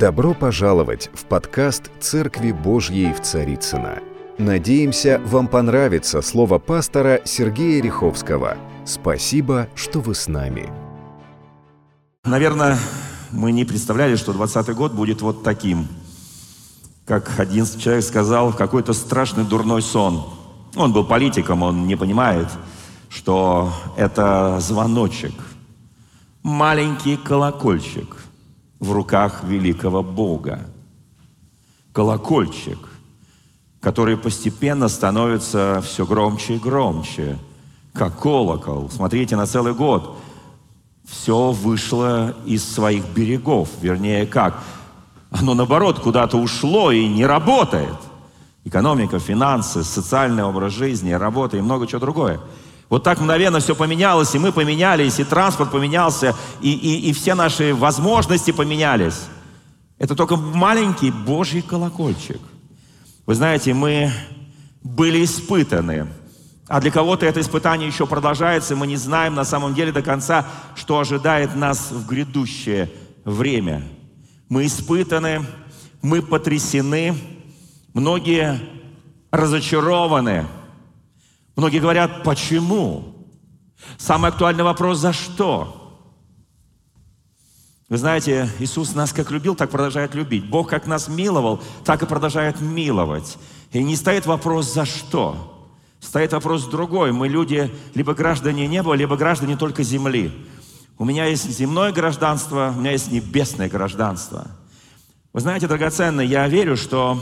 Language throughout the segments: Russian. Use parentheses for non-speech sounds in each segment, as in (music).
Добро пожаловать в подкаст «Церкви Божьей в Царицыно». Надеемся, вам понравится слово пастора Сергея Риховского. Спасибо, что вы с нами. Наверное, мы не представляли, что 20 год будет вот таким. Как один человек сказал, какой-то страшный дурной сон. Он был политиком, он не понимает, что это звоночек, маленький колокольчик в руках великого Бога. Колокольчик, который постепенно становится все громче и громче, как колокол. Смотрите, на целый год все вышло из своих берегов. Вернее, как? Оно, наоборот, куда-то ушло и не работает. Экономика, финансы, социальный образ жизни, работа и много чего другое. Вот так мгновенно все поменялось, и мы поменялись, и транспорт поменялся, и, и, и все наши возможности поменялись. Это только маленький Божий колокольчик. Вы знаете, мы были испытаны. А для кого-то это испытание еще продолжается, и мы не знаем на самом деле до конца, что ожидает нас в грядущее время. Мы испытаны, мы потрясены, многие разочарованы – Многие говорят, почему? Самый актуальный вопрос, за что? Вы знаете, Иисус нас как любил, так продолжает любить. Бог как нас миловал, так и продолжает миловать. И не стоит вопрос, за что? Стоит вопрос другой. Мы люди либо граждане неба, либо граждане только земли. У меня есть земное гражданство, у меня есть небесное гражданство. Вы знаете, драгоценный, я верю, что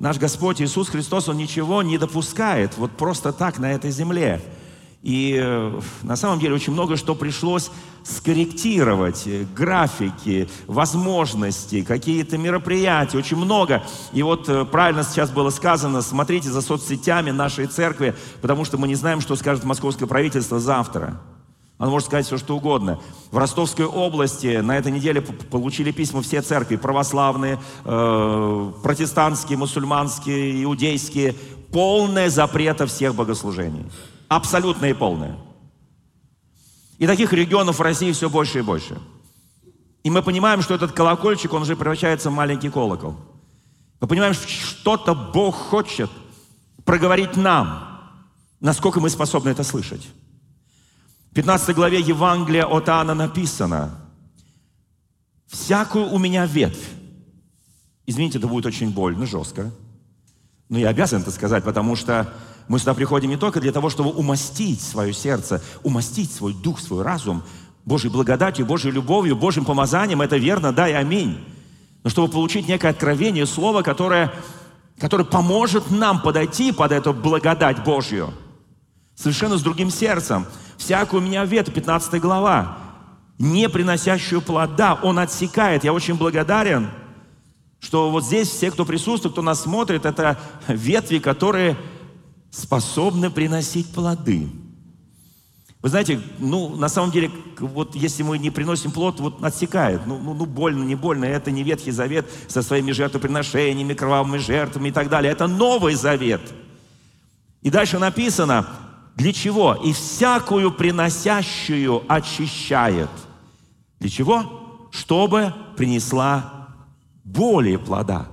Наш Господь Иисус Христос, Он ничего не допускает вот просто так на этой земле. И э, на самом деле очень много что пришлось скорректировать. Э, графики, возможности, какие-то мероприятия, очень много. И вот э, правильно сейчас было сказано, смотрите за соцсетями нашей церкви, потому что мы не знаем, что скажет московское правительство завтра. Оно может сказать все, что угодно. В Ростовской области на этой неделе получили письма все церкви, православные, э, протестантские, мусульманские, иудейские, полное запрета всех богослужений. Абсолютное и полное. И таких регионов в России все больше и больше. И мы понимаем, что этот колокольчик, он уже превращается в маленький колокол. Мы понимаем, что что-то Бог хочет проговорить нам, насколько мы способны это слышать. В 15 главе Евангелия от Иоанна написано, «Всякую у меня ветвь». Извините, это будет очень больно, жестко. Но я обязан это сказать, потому что мы сюда приходим не только для того, чтобы умастить свое сердце, умастить свой дух, свой разум Божьей благодатью, Божьей любовью, Божьим помазанием. Это верно, да и аминь. Но чтобы получить некое откровение, слово, которое, которое поможет нам подойти под эту благодать Божью. Совершенно с другим сердцем всякую меня ветвь, 15 глава, не приносящую плода, он отсекает. Я очень благодарен, что вот здесь все, кто присутствует, кто нас смотрит, это ветви, которые способны приносить плоды. Вы знаете, ну, на самом деле, вот если мы не приносим плод, вот отсекает. Ну, ну, ну, больно, не больно. Это не Ветхий Завет со своими жертвоприношениями, кровавыми жертвами и так далее. Это Новый Завет. И дальше написано, для чего? И всякую приносящую очищает. Для чего? Чтобы принесла более плода.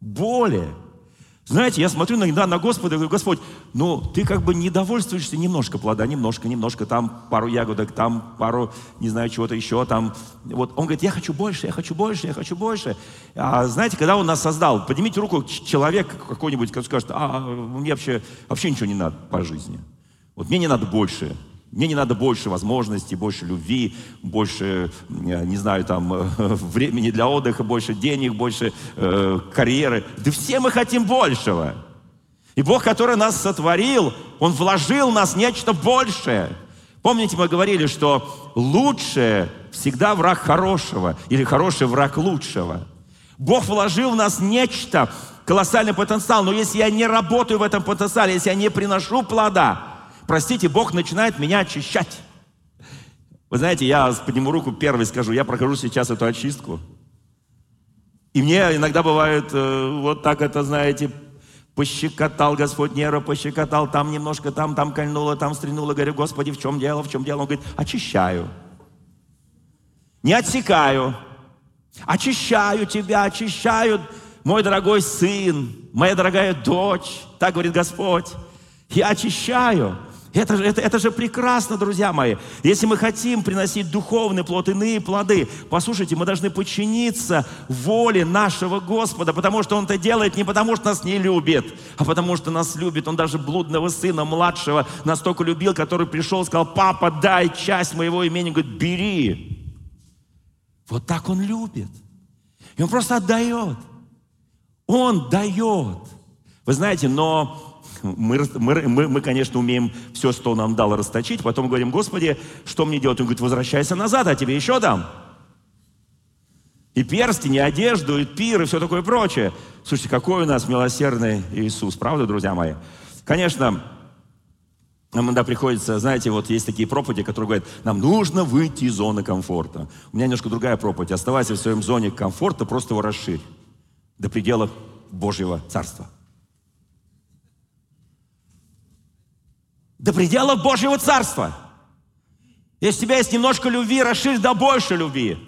Более. Знаете, я смотрю иногда на Господа и говорю, Господь, ну, ты как бы не довольствуешься немножко плода, немножко, немножко, там пару ягодок, там пару, не знаю, чего-то еще, там. Вот он говорит, я хочу больше, я хочу больше, я хочу больше. А знаете, когда он нас создал, поднимите руку человек какой-нибудь, который скажет, а мне вообще, вообще ничего не надо по жизни. Вот мне не надо больше. Мне не надо больше возможностей, больше любви, больше, не знаю, там, (laughs) времени для отдыха, больше денег, больше э, карьеры. Да все мы хотим большего. И Бог, который нас сотворил, Он вложил в нас нечто большее. Помните, мы говорили, что лучшее всегда враг хорошего, или хороший враг лучшего. Бог вложил в нас нечто, колоссальный потенциал, но если я не работаю в этом потенциале, если я не приношу плода, простите, Бог начинает меня очищать. Вы знаете, я подниму руку первый скажу, я прохожу сейчас эту очистку. И мне иногда бывает э, вот так это, знаете, пощекотал Господь нервы, пощекотал, там немножко, там, там кольнуло, там стрянуло. Говорю, Господи, в чем дело, в чем дело? Он говорит, очищаю. Не отсекаю, Очищаю тебя, очищаю, мой дорогой сын, моя дорогая дочь, так говорит Господь. Я очищаю. Это это, это же прекрасно, друзья мои. Если мы хотим приносить духовный плод, иные плоды, послушайте, мы должны подчиниться воле нашего Господа, потому что Он это делает не потому, что нас не любит, а потому что нас любит. Он даже блудного сына, младшего, настолько любил, который пришел сказал, папа, дай часть моего имени. Говорит, бери. Вот так Он любит. И Он просто отдает. Он дает. Вы знаете, но мы, мы, мы, мы, конечно, умеем все, что Он нам дал, расточить. Потом говорим, Господи, что мне делать? Он говорит, возвращайся назад, а тебе еще дам. И перстень, и одежду, и пир, и все такое прочее. Слушайте, какой у нас милосердный Иисус, правда, друзья мои? Конечно, нам иногда приходится, знаете, вот есть такие проповеди, которые говорят, нам нужно выйти из зоны комфорта. У меня немножко другая проповедь. Оставайся в своем зоне комфорта, просто его расширь до предела Божьего Царства. До пределов Божьего Царства. Если у тебя есть немножко любви, расширь до большей любви.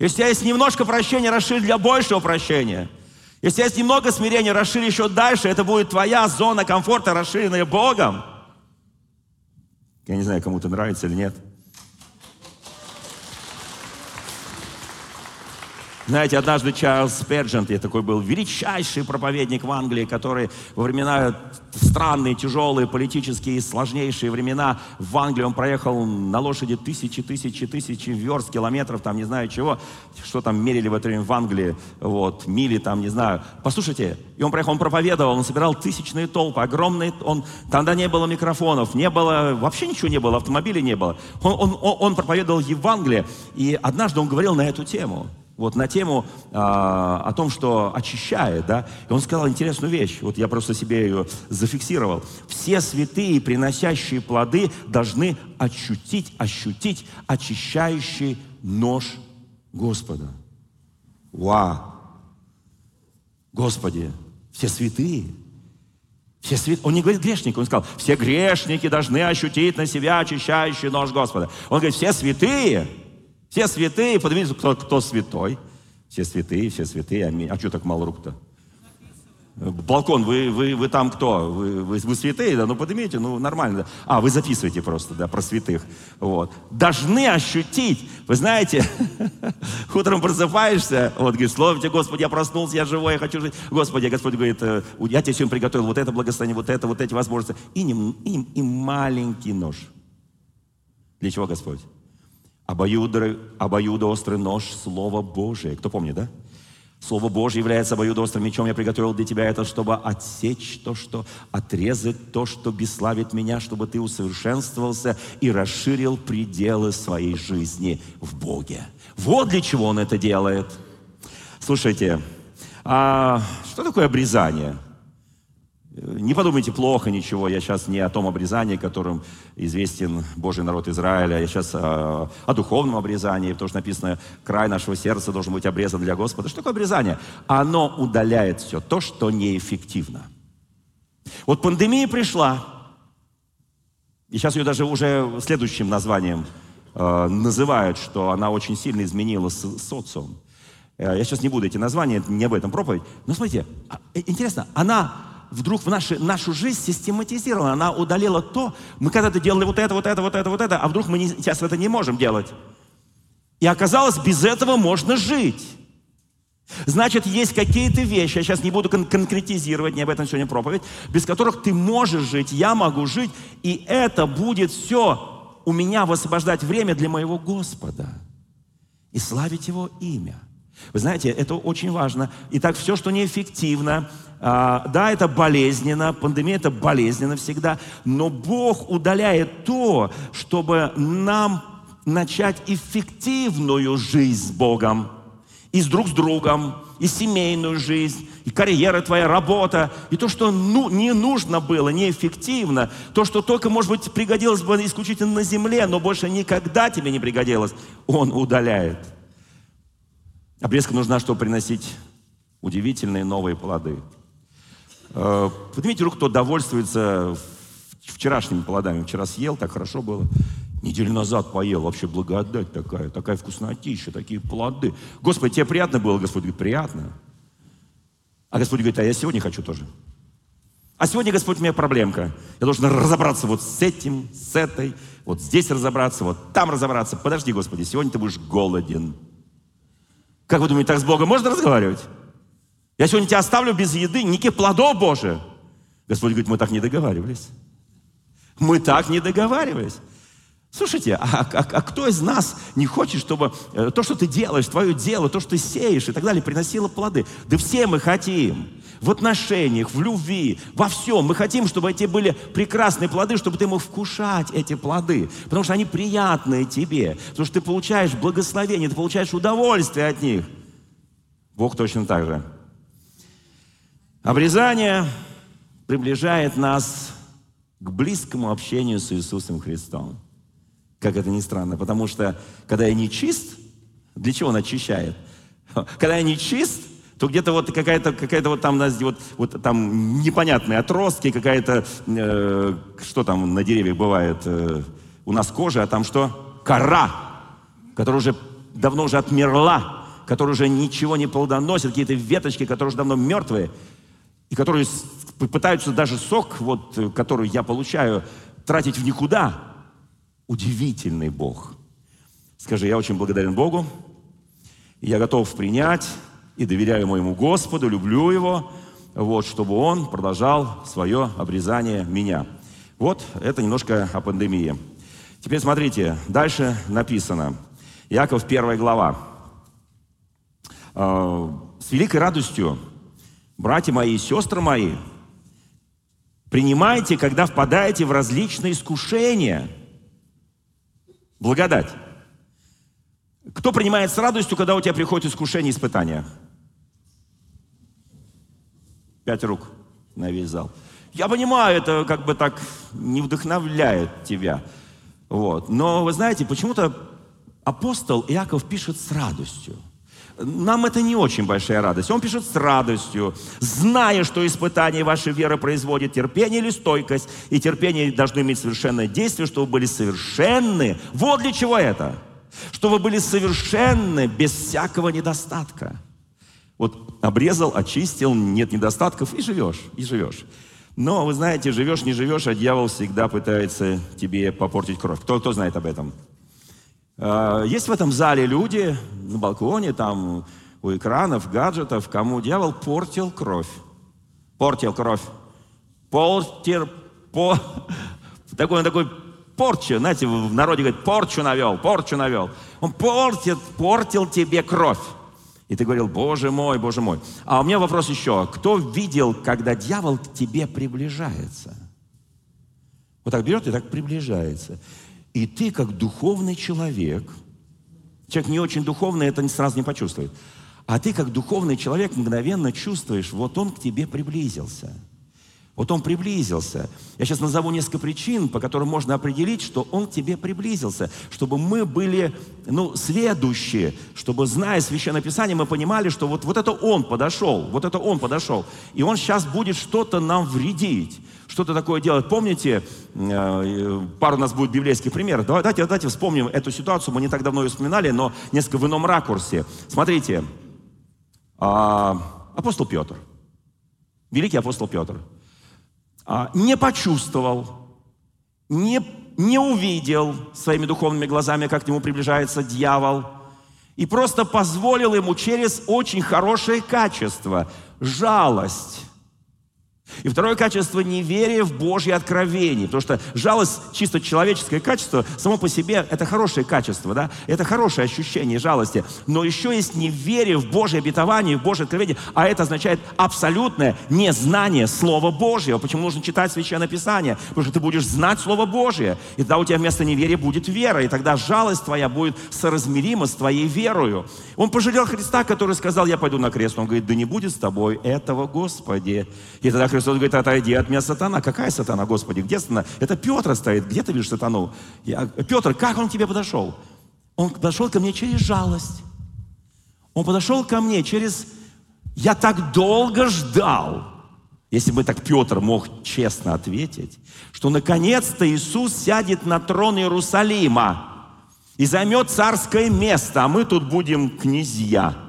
Если у тебя есть немножко прощения, расширь для большего прощения. Если у тебя есть немного смирения, расширь еще дальше. Это будет твоя зона комфорта, расширенная Богом. Я не знаю, кому это нравится или нет. Знаете, однажды Чарльз Сперджент, я такой был величайший проповедник в Англии, который во времена странные, тяжелые, политические, сложнейшие времена в Англии, он проехал на лошади тысячи, тысячи, тысячи верст, километров, там не знаю чего, что там мерили в это время в Англии, вот, мили там, не знаю. Послушайте, и он проехал, он проповедовал, он собирал тысячные толпы, огромные, он, тогда не было микрофонов, не было, вообще ничего не было, автомобилей не было. Он, он, он проповедовал Евангелие, и однажды он говорил на эту тему – вот на тему а, о том, что очищает, да, и он сказал интересную вещь, вот я просто себе ее зафиксировал. Все святые, приносящие плоды, должны ощутить, ощутить очищающий нож Господа. Ва! Господи, все святые, все свят... Он не говорит грешники, он сказал, все грешники должны ощутить на себя очищающий нож Господа. Он говорит, все святые, все святые, поднимите, кто, кто святой. Все святые, все святые, аминь. А что так мало рук-то? Балкон, вы, вы, вы там кто? Вы, вы, вы святые, да? Ну, поднимите, ну, нормально. А, вы записываете просто, да, про святых. Вот. Должны ощутить. Вы знаете, (laughs) утром просыпаешься, вот, говоришь, слово тебе, Господи, я проснулся, я живой, я хочу жить. Господи, Господь говорит, «Э, я тебе сегодня приготовил вот это благословение, вот это, вот эти возможности. И, не, и, и маленький нож. Для чего, Господь? Обоюдо, обоюдоострый нож Слова Божие. Кто помнит, да? Слово Божье является обоюдоострым мечом. Я приготовил для тебя это, чтобы отсечь то, что отрезать то, что бесславит меня, чтобы ты усовершенствовался и расширил пределы своей жизни в Боге. Вот для чего он это делает. Слушайте, а что такое обрезание? Не подумайте плохо ничего, я сейчас не о том обрезании, которым известен Божий народ Израиля, я сейчас о, о духовном обрезании, потому что написано, край нашего сердца должен быть обрезан для Господа. Что такое обрезание? Оно удаляет все то, что неэффективно. Вот пандемия пришла, и сейчас ее даже уже следующим названием э, называют, что она очень сильно изменила со социум. Э, я сейчас не буду эти названия, не об этом проповедь. Но смотрите, а, э, интересно, она вдруг в наши, нашу жизнь систематизирована. Она удалила то, мы когда-то делали вот это, вот это, вот это, вот это, а вдруг мы не, сейчас это не можем делать. И оказалось, без этого можно жить. Значит, есть какие-то вещи, я сейчас не буду кон- конкретизировать, не об этом сегодня проповедь, без которых ты можешь жить, я могу жить, и это будет все у меня высвобождать время для моего Господа и славить Его имя. Вы знаете, это очень важно. Итак, все, что неэффективно, да, это болезненно, пандемия это болезненно всегда, но Бог удаляет то, чтобы нам начать эффективную жизнь с Богом, и с друг с другом, и семейную жизнь, и карьера твоя, работа, и то, что ну, не нужно было, неэффективно, то, что только, может быть, пригодилось бы исключительно на земле, но больше никогда тебе не пригодилось, Он удаляет. Обрезка нужна, чтобы приносить удивительные новые плоды. Э, поднимите руку, кто довольствуется вчерашними плодами. Вчера съел, так хорошо было. Неделю назад поел, вообще благодать такая, такая вкуснотища, такие плоды. Господи, тебе приятно было? Господь говорит, приятно. А Господь говорит, а я сегодня хочу тоже. А сегодня, Господь, у меня проблемка. Я должен разобраться вот с этим, с этой, вот здесь разобраться, вот там разобраться. Подожди, Господи, сегодня ты будешь голоден. Как вы думаете, так с Богом можно разговаривать? Я сегодня тебя оставлю без еды, никаких плодов, Боже. Господь говорит, мы так не договаривались. Мы так не договаривались. Слушайте, а, а, а кто из нас не хочет, чтобы э, то, что ты делаешь, твое дело, то, что ты сеешь и так далее, приносило плоды? Да все мы хотим. В отношениях, в любви, во всем. Мы хотим, чтобы эти были прекрасные плоды, чтобы ты мог вкушать эти плоды. Потому что они приятные тебе. Потому что ты получаешь благословение, ты получаешь удовольствие от них. Бог точно так же. Обрезание приближает нас к близкому общению с Иисусом Христом. Как это ни странно, потому что когда я не чист, для чего он очищает? (laughs) Когда я не чист, то где-то вот какая-то какая вот там, вот, вот там непонятные отростки, какая-то, э, что там на деревьях бывает, э, у нас кожа, а там что? Кора, которая уже давно уже отмерла, которая уже ничего не плодоносит, какие-то веточки, которые уже давно мертвые, и которые пытаются даже сок, вот, который я получаю, тратить в никуда. Удивительный Бог. Скажи, я очень благодарен Богу, я готов принять и доверяю моему Господу, люблю Его, вот, чтобы Он продолжал свое обрезание меня. Вот, это немножко о пандемии. Теперь смотрите, дальше написано. Яков, первая глава. «Э, «С великой радостью, братья мои и сестры мои, принимайте, когда впадаете в различные искушения – Благодать. Кто принимает с радостью, когда у тебя приходит искушение, испытания? Пять рук на весь зал. Я понимаю, это как бы так не вдохновляет тебя. Вот. Но вы знаете, почему-то апостол Иаков пишет с радостью. Нам это не очень большая радость. Он пишет с радостью, зная, что испытание вашей веры производит терпение или стойкость, и терпение должно иметь совершенное действие, чтобы были совершенны. Вот для чего это. Чтобы были совершенны без всякого недостатка. Вот обрезал, очистил, нет недостатков, и живешь, и живешь. Но, вы знаете, живешь, не живешь, а дьявол всегда пытается тебе попортить кровь. Кто, кто знает об этом? А, есть в этом зале люди на балконе, там у экранов, гаджетов, кому дьявол портил кровь. Портил кровь. Портер, по, такой, такой порчу, знаете, в народе говорят, порчу навел, порчу навел. Он портил, портил тебе кровь. И ты говорил, боже мой, боже мой. А у меня вопрос еще. Кто видел, когда дьявол к тебе приближается? Вот так берет и так приближается. И ты, как духовный человек, человек не очень духовный, это сразу не почувствует, а ты, как духовный человек, мгновенно чувствуешь, вот он к тебе приблизился. Вот он приблизился. Я сейчас назову несколько причин, по которым можно определить, что он к тебе приблизился. Чтобы мы были, ну, следующие, чтобы, зная Священное Писание, мы понимали, что вот, вот это он подошел, вот это он подошел. И он сейчас будет что-то нам вредить что-то такое делать. Помните, э, пару у нас будет библейских примеров. Давайте, давайте вспомним эту ситуацию. Мы не так давно ее вспоминали, но несколько в ином ракурсе. Смотрите, а, апостол Петр, великий апостол Петр, а, не почувствовал, не, не увидел своими духовными глазами, как к нему приближается дьявол, и просто позволил ему через очень хорошее качество, жалость, и второе качество – неверие в Божье откровение. Потому что жалость, чисто человеческое качество, само по себе – это хорошее качество, да? Это хорошее ощущение жалости. Но еще есть неверие в Божье обетование, в Божье откровение, а это означает абсолютное незнание Слова Божьего. Почему нужно читать Священное Писание? Потому что ты будешь знать Слово Божье, и тогда у тебя вместо неверия будет вера, и тогда жалость твоя будет соразмерима с твоей верою. Он пожалел Христа, который сказал, я пойду на крест. Он говорит, да не будет с тобой этого, Господи. И тогда Христос говорит, отойди от меня, сатана. Какая сатана, Господи? Где сатана? Это Петр стоит. Где ты видишь сатану? Я, Петр, как он к тебе подошел? Он подошел ко мне через жалость. Он подошел ко мне через... Я так долго ждал. если бы так Петр мог честно ответить, что наконец-то Иисус сядет на трон Иерусалима и займет царское место, а мы тут будем князья.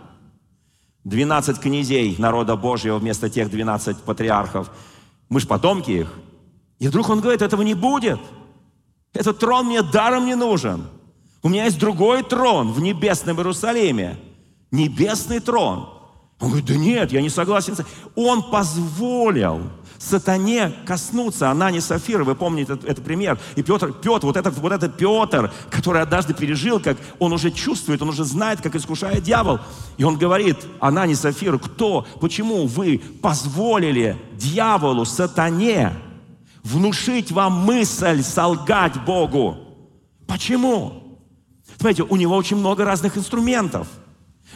12 князей народа Божьего вместо тех 12 патриархов. Мы ж потомки их. И вдруг он говорит, этого не будет. Этот трон мне даром не нужен. У меня есть другой трон в небесном Иерусалиме. Небесный трон. Он говорит, да нет, я не согласен. Он позволил сатане коснуться Анани Сафира. Вы помните этот, этот пример. И Петр, Петр, вот этот, вот этот Петр, который однажды пережил, как он уже чувствует, он уже знает, как искушает дьявол. И он говорит, Анани Сафира, кто, почему вы позволили дьяволу, сатане, внушить вам мысль солгать Богу? Почему? Смотрите, у него очень много разных инструментов.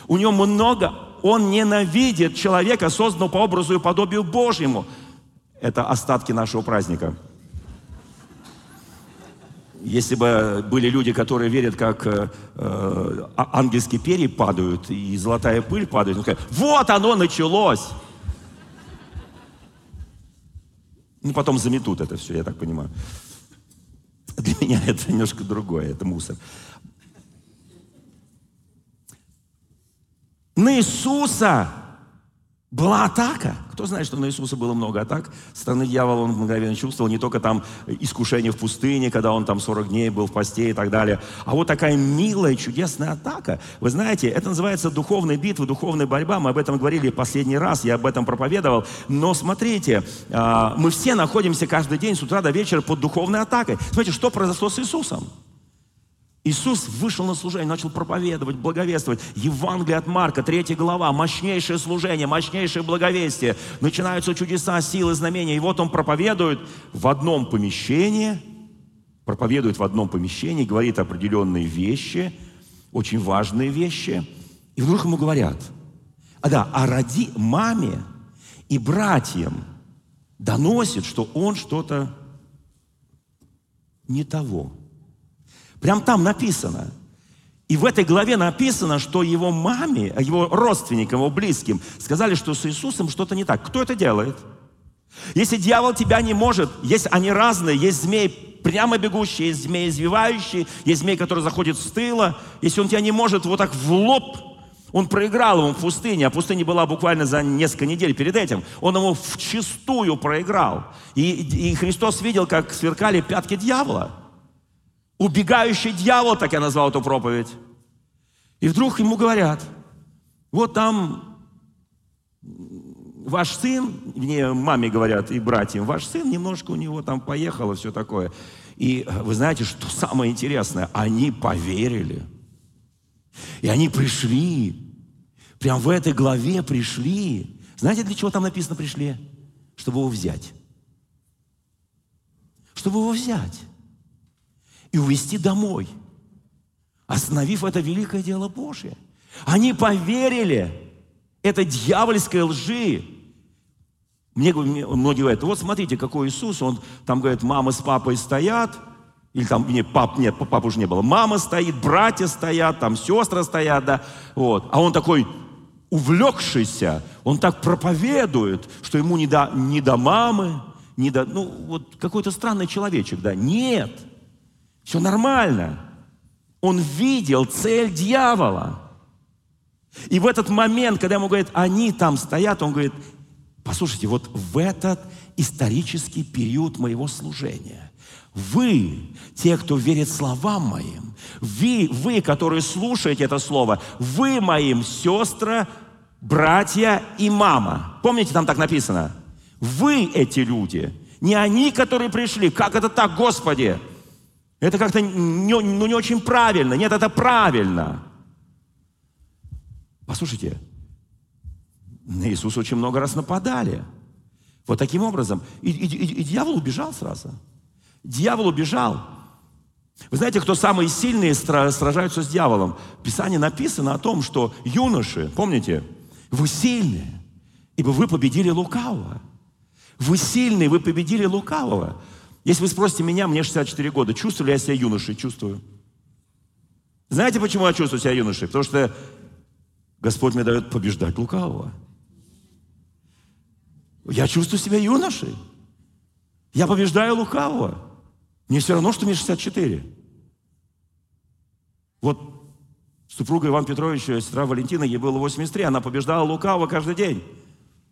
У него много он ненавидит человека, созданного по образу и подобию Божьему. Это остатки нашего праздника. Если бы были люди, которые верят, как э, э, а, ангельские перья падают и золотая пыль падает, он скажет, вот оно началось. Ну, потом заметут это все, я так понимаю. Для меня (laughs) это немножко другое, это мусор. На Иисуса была атака. Кто знает, что на Иисуса было много атак? Стороны дьявола он мгновенно чувствовал. Не только там искушение в пустыне, когда он там 40 дней был в посте и так далее. А вот такая милая, чудесная атака. Вы знаете, это называется духовная битва, духовная борьба. Мы об этом говорили последний раз, я об этом проповедовал. Но смотрите, а, мы все находимся каждый день с утра до вечера под духовной атакой. Смотрите, что произошло с Иисусом? Иисус вышел на служение, начал проповедовать, благовествовать. Евангелие от Марка, третья глава, мощнейшее служение, мощнейшее благовестие. Начинаются чудеса, силы, знамения. И вот он проповедует в одном помещении, проповедует в одном помещении, говорит определенные вещи, очень важные вещи. И вдруг ему говорят, а да, а роди маме и братьям доносит, что он что-то не того. Прям там написано. И в этой главе написано, что его маме, его родственникам, его близким сказали, что с Иисусом что-то не так. Кто это делает? Если дьявол тебя не может, есть они разные, есть змеи прямо бегущие, есть змеи извивающие, есть змей, который заходит с тыла. Если он тебя не может вот так в лоб, он проиграл ему в пустыне, а пустыня была буквально за несколько недель перед этим. Он ему вчистую проиграл. И, и Христос видел, как сверкали пятки дьявола. Убегающий дьявол, так я назвал эту проповедь. И вдруг ему говорят, вот там ваш сын, мне маме говорят и братьям, ваш сын немножко у него там поехало, все такое. И вы знаете, что самое интересное? Они поверили. И они пришли. Прям в этой главе пришли. Знаете, для чего там написано пришли? Чтобы его взять. Чтобы его взять и увести домой, остановив это великое дело Божье. Они поверили этой дьявольской лжи. Мне, многие говорят, вот смотрите, какой Иисус, он там говорит, мама с папой стоят, или там, нет, пап, нет, пап уже не было, мама стоит, братья стоят, там сестры стоят, да, вот. А он такой увлекшийся, он так проповедует, что ему не до, не до мамы, не до, ну, вот какой-то странный человечек, да. Нет, все нормально. Он видел цель дьявола. И в этот момент, когда ему говорят, они там стоят, он говорит, послушайте, вот в этот исторический период моего служения, вы, те, кто верит словам моим, вы, вы, которые слушаете это слово, вы моим сестры, братья и мама. Помните, там так написано? Вы эти люди, не они, которые пришли. Как это так, Господи? Это как-то не, ну, не очень правильно. Нет, это правильно. Послушайте, на Иисуса очень много раз нападали. Вот таким образом. И, и, и, и дьявол убежал сразу. Дьявол убежал. Вы знаете, кто самые сильные сражаются с дьяволом? В Писании написано о том, что юноши, помните, вы сильные, ибо вы победили лукавого. Вы сильные, вы победили лукавого. Если вы спросите меня, мне 64 года, чувствую ли я себя юношей? Чувствую. Знаете, почему я чувствую себя юношей? Потому что Господь мне дает побеждать лукавого. Я чувствую себя юношей. Я побеждаю лукавого. Мне все равно, что мне 64. Вот супруга Ивана Петровича, сестра Валентина, ей было 83, она побеждала лукавого каждый день.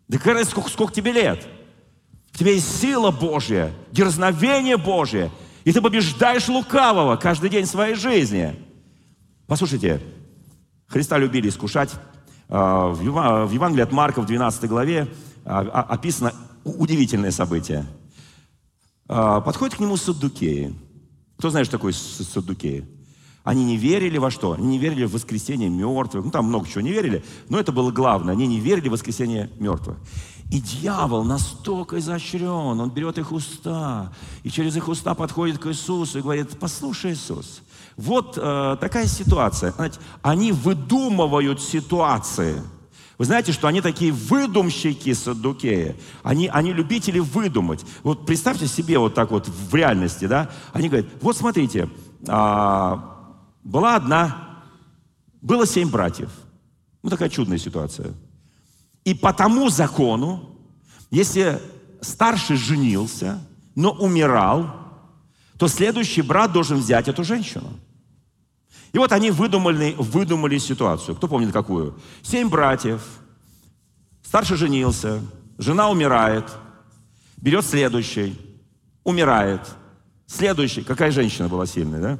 Да какая сколько, сколько тебе лет? В тебе есть сила Божья, дерзновение Божье, и ты побеждаешь лукавого каждый день своей жизни. Послушайте, Христа любили искушать. А, в Евангелии от Марка в 12 главе а, а, описано удивительное событие. Подходит к нему саддукеи. Кто знает, что такое саддукеи? Они не верили во что? Они не верили в воскресение мертвых. Ну, там много чего не верили, но это было главное. Они не верили в воскресение мертвых. И дьявол настолько изощрен, он берет их уста, и через их уста подходит к Иисусу и говорит, послушай, Иисус, вот э, такая ситуация. Знаете, они выдумывают ситуации. Вы знаете, что они такие выдумщики саддукеи. Они, они любители выдумать. Вот представьте себе вот так вот в реальности, да? Они говорят, вот смотрите, а, была одна, было семь братьев. Ну, такая чудная ситуация. И по тому закону, если старший женился, но умирал, то следующий брат должен взять эту женщину. И вот они выдумали, выдумали ситуацию. Кто помнит какую? Семь братьев, старший женился, жена умирает, берет следующий, умирает. Следующий, какая женщина была сильная, да?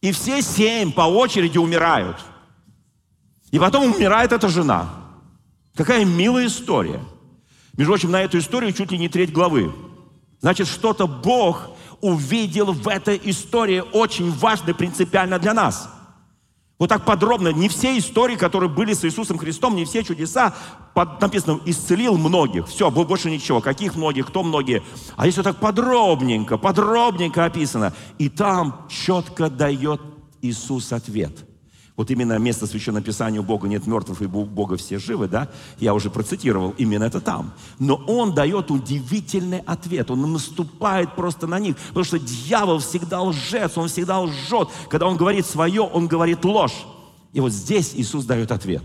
И все семь по очереди умирают. И потом умирает эта жена. Какая милая история. Между прочим, на эту историю чуть ли не треть главы. Значит, что-то Бог увидел в этой истории очень важно принципиально для нас – вот так подробно. Не все истории, которые были с Иисусом Христом, не все чудеса, под, написано, исцелил многих. Все, больше ничего. Каких многих, кто многие. А если вот так подробненько, подробненько описано. И там четко дает Иисус ответ. Вот именно место Священного Писания у Бога нет мертвых, и у Бога все живы, да? Я уже процитировал, именно это там. Но Он дает удивительный ответ. Он наступает просто на них. Потому что дьявол всегда лжец, он всегда лжет. Когда он говорит свое, он говорит ложь. И вот здесь Иисус дает ответ.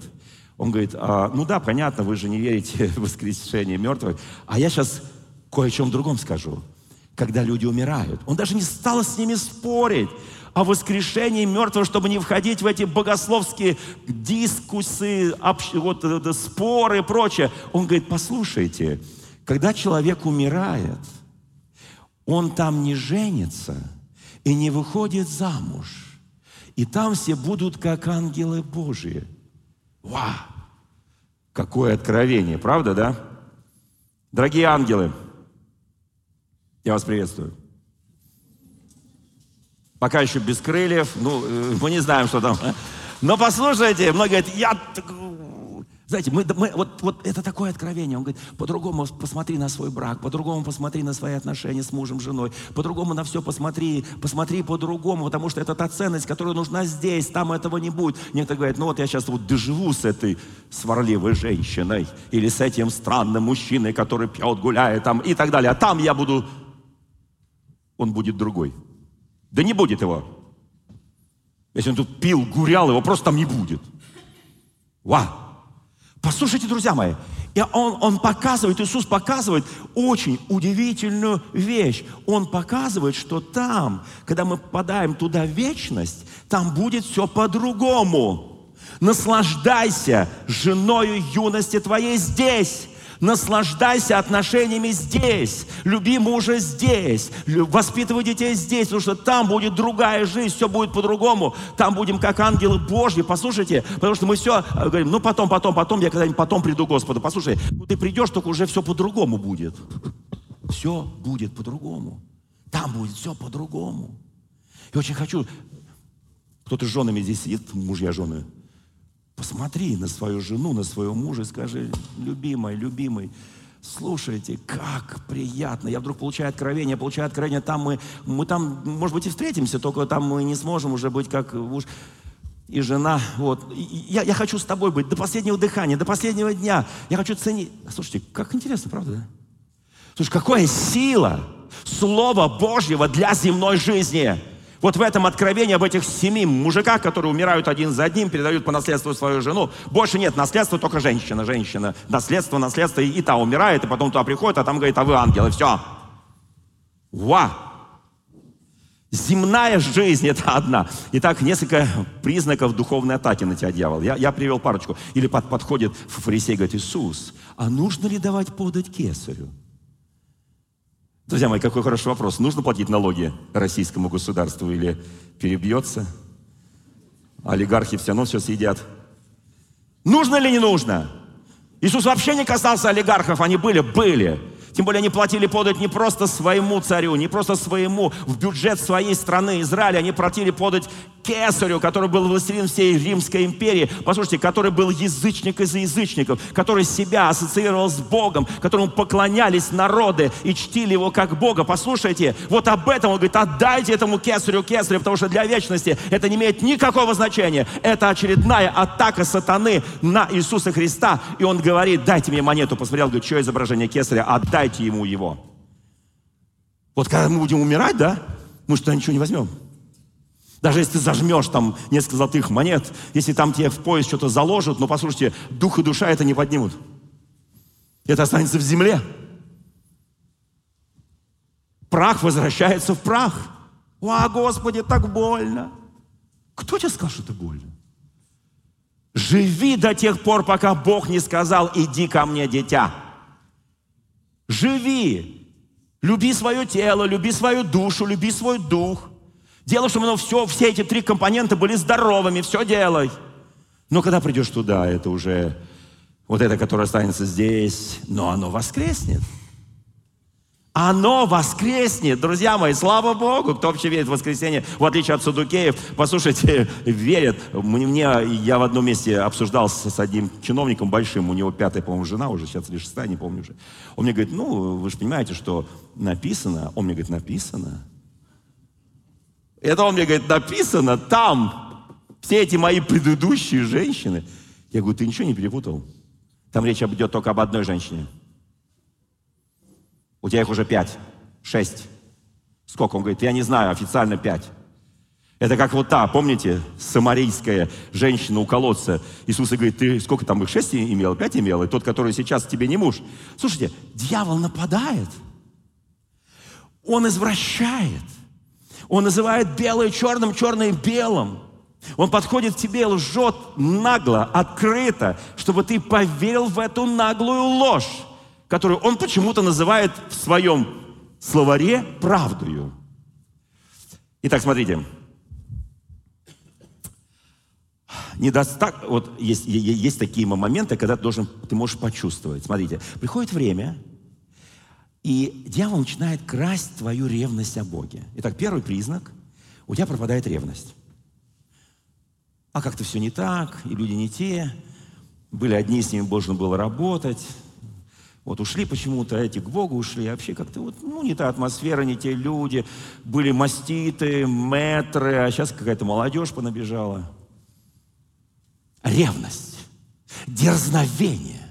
Он говорит, а, ну да, понятно, вы же не верите (laughs) в воскрешение мертвых. А я сейчас кое о чем другом скажу. Когда люди умирают. Он даже не стал с ними спорить о воскрешении мертвых, чтобы не входить в эти богословские дискусы, общ, вот, это, споры и прочее. Он говорит, послушайте, когда человек умирает, он там не женится и не выходит замуж. И там все будут как ангелы Божьи. Ва! Какое откровение, правда, да? Дорогие ангелы, я вас приветствую. Пока еще без крыльев. Ну, э, мы не знаем, что там. Но послушайте, многие говорят, я... Знаете, мы, мы, вот, вот это такое откровение. Он говорит, по-другому посмотри на свой брак, по-другому посмотри на свои отношения с мужем, женой, по-другому на все посмотри, посмотри по-другому, потому что это та ценность, которая нужна здесь, там этого не будет. Некоторые говорят, ну вот я сейчас вот доживу с этой сварливой женщиной или с этим странным мужчиной, который пьет, гуляет там и так далее, а там я буду, он будет другой. Да не будет его. Если он тут пил, гурял, его просто там не будет. Ва! Послушайте, друзья мои, и он, он показывает, Иисус показывает очень удивительную вещь. Он показывает, что там, когда мы попадаем туда в вечность, там будет все по-другому. Наслаждайся женою юности твоей здесь. Наслаждайся отношениями здесь. Люби мужа здесь. Воспитывай детей здесь, потому что там будет другая жизнь, все будет по-другому. Там будем как ангелы Божьи. Послушайте, потому что мы все э, говорим, ну потом, потом, потом, я когда-нибудь потом приду к Господу. Послушай, ну ты придешь, только уже все по-другому будет. Все будет по-другому. Там будет все по-другому. И очень хочу, кто-то с женами здесь сидит, мужья, жены, Посмотри на свою жену, на своего мужа и скажи, любимый, любимый, слушайте, как приятно. Я вдруг получаю откровение, получаю откровение, там мы, мы там, может быть, и встретимся, только там мы не сможем уже быть как уж и жена. Вот. я, я хочу с тобой быть до последнего дыхания, до последнего дня. Я хочу ценить. Слушайте, как интересно, правда, да? Слушай, какая сила Слова Божьего для земной жизни. Вот в этом откровении об этих семи мужиках, которые умирают один за одним, передают по наследству свою жену. Больше нет наследства, только женщина, женщина. Наследство, наследство, и, и та умирает, и потом туда приходит, а там говорит, а вы ангелы, все. Ва! Земная жизнь – это одна. Итак, несколько признаков духовной атаки на тебя, дьявол. Я, я привел парочку. Или под, подходит фарисей и говорит, Иисус, а нужно ли давать подать кесарю? Друзья мои, какой хороший вопрос. Нужно платить налоги российскому государству или перебьется? Олигархи все равно все съедят. Нужно или не нужно? Иисус вообще не касался олигархов, они были, были. Тем более они платили подать не просто своему царю, не просто своему, в бюджет своей страны Израиля, они платили подать Кесарю, который был властелин всей Римской империи, послушайте, который был язычник из язычников, который себя ассоциировал с Богом, которому поклонялись народы и чтили его как Бога. Послушайте, вот об этом он говорит, отдайте этому Кесарю Кесарю, потому что для вечности это не имеет никакого значения. Это очередная атака сатаны на Иисуса Христа. И он говорит, дайте мне монету. Посмотрел, говорит, что изображение Кесаря, отдайте ему его. Вот когда мы будем умирать, да, мы что, ничего не возьмем. Даже если ты зажмешь там несколько золотых монет, если там тебе в пояс что-то заложат, но послушайте, дух и душа это не поднимут. Это останется в земле. Прах возвращается в прах. О, Господи, так больно. Кто тебе сказал, что это больно? Живи до тех пор, пока Бог не сказал, иди ко мне, дитя. Живи. Люби свое тело, люби свою душу, люби свой дух. Делай, чтобы оно все, все эти три компонента были здоровыми, все делай. Но когда придешь туда, это уже вот это, которое останется здесь, но оно воскреснет. Оно воскреснет, друзья мои, слава Богу, кто вообще верит в воскресенье, в отличие от судукеев, послушайте, (laughs) верят. Мне, я в одном месте обсуждал с, одним чиновником большим, у него пятая, по-моему, жена уже, сейчас или шестая, не помню уже. Он мне говорит, ну, вы же понимаете, что написано, он мне говорит, написано, это он мне говорит, написано там. Все эти мои предыдущие женщины. Я говорю, ты ничего не перепутал? Там речь идет только об одной женщине. У тебя их уже пять, шесть. Сколько? Он говорит, я не знаю, официально пять. Это как вот та, помните, самарийская женщина у колодца. Иисус говорит, ты сколько там их, шесть имел, пять имел, и тот, который сейчас тебе не муж. Слушайте, дьявол нападает. Он извращает. Он называет белое черным, черное белым. Он подходит к тебе лжет нагло, открыто, чтобы ты поверил в эту наглую ложь, которую он почему-то называет в своем словаре правдою. Итак, смотрите. Недостат... Вот есть, есть такие моменты, когда ты, должен, ты можешь почувствовать. Смотрите, приходит время, и дьявол начинает красть твою ревность о Боге. Итак, первый признак – у тебя пропадает ревность. А как-то все не так, и люди не те. Были одни, с ними можно было работать. Вот ушли почему-то, эти к Богу ушли. А вообще как-то вот, ну, не та атмосфера, не те люди. Были маститы, метры, а сейчас какая-то молодежь понабежала. Ревность, дерзновение